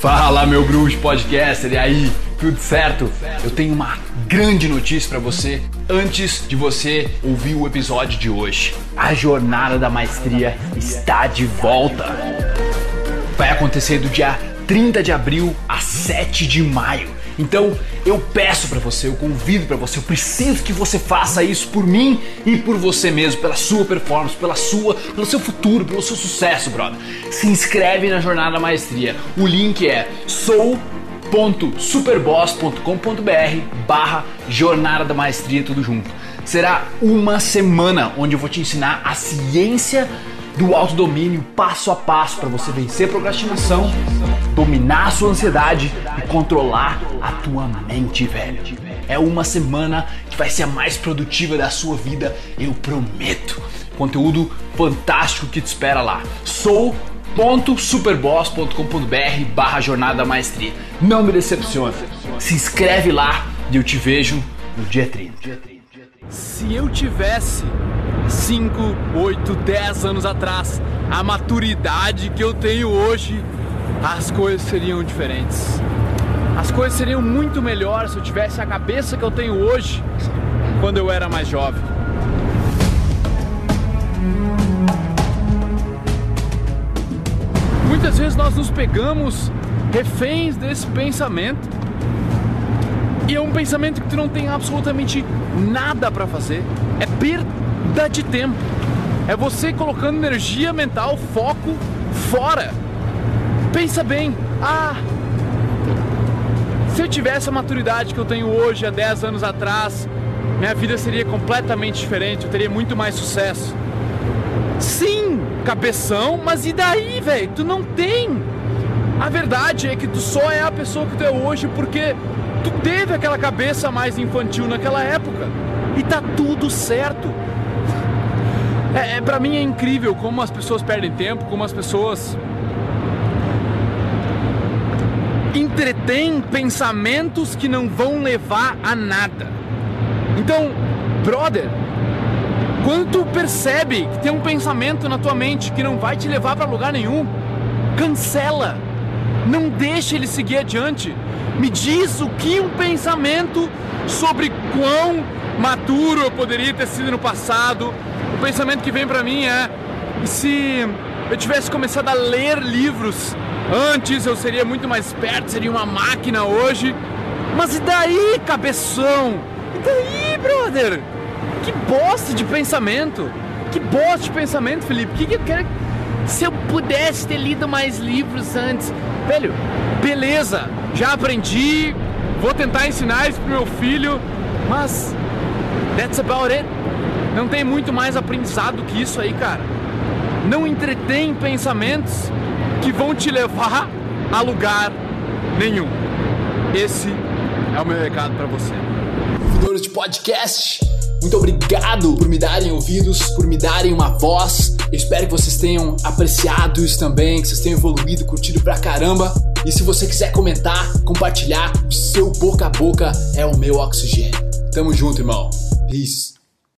Fala, meu bruxo podcaster, e aí, tudo certo? Eu tenho uma grande notícia para você antes de você ouvir o episódio de hoje. A jornada da maestria está de volta. Vai acontecer do dia 30 de abril a 7 de maio. Então eu peço para você, eu convido para você, eu preciso que você faça isso por mim e por você mesmo, pela sua performance, pela sua, pelo seu futuro, pelo seu sucesso, brother. Se inscreve na Jornada Maestria. O link é sou.superboss.com.br barra Jornada da Maestria, tudo junto. Será uma semana onde eu vou te ensinar a ciência do autodomínio passo a passo para você vencer a procrastinação, dominar a sua ansiedade e controlar a tua mente, velho. É uma semana que vai ser a mais produtiva da sua vida, eu prometo. Conteúdo fantástico que te espera lá. Sou superboss.com.br barra jornada maestria. Não me decepciona. Se inscreve lá e eu te vejo no dia 30. Se eu tivesse 5, 8, 10 anos atrás, a maturidade que eu tenho hoje, as coisas seriam diferentes. As coisas seriam muito melhores se eu tivesse a cabeça que eu tenho hoje quando eu era mais jovem. Muitas vezes nós nos pegamos reféns desse pensamento e é um pensamento que tu não tem absolutamente nada para fazer. É perda de tempo. É você colocando energia mental, foco fora. Pensa bem. Ah, se eu tivesse a maturidade que eu tenho hoje, há 10 anos atrás, minha vida seria completamente diferente, eu teria muito mais sucesso. Sim, cabeção, mas e daí, velho? Tu não tem. A verdade é que tu só é a pessoa que tu é hoje porque tu teve aquela cabeça mais infantil naquela época. E tá tudo certo. É, é para mim é incrível como as pessoas perdem tempo, como as pessoas entretêm pensamentos que não vão levar a nada. Então, brother, quando tu percebe que tem um pensamento na tua mente que não vai te levar para lugar nenhum, cancela. Não deixe ele seguir adiante. Me diz o que um pensamento sobre quão maturo eu poderia ter sido no passado. Pensamento que vem para mim é: se eu tivesse começado a ler livros antes, eu seria muito mais esperto, seria uma máquina hoje. Mas e daí, cabeção? E daí, brother? Que bosta de pensamento! Que bosta de pensamento, Felipe! Que que eu quero se eu pudesse ter lido mais livros antes. Velho, beleza, já aprendi, vou tentar ensinar isso pro meu filho, mas that's about it. Não tem muito mais aprendizado que isso aí, cara. Não entretém pensamentos que vão te levar a lugar nenhum. Esse é o meu recado para você. Ouvidores de podcast, muito obrigado por me darem ouvidos, por me darem uma voz. Eu espero que vocês tenham apreciado isso também, que vocês tenham evoluído, curtido pra caramba. E se você quiser comentar, compartilhar, o seu boca a boca é o meu oxigênio. Tamo junto, irmão. Peace.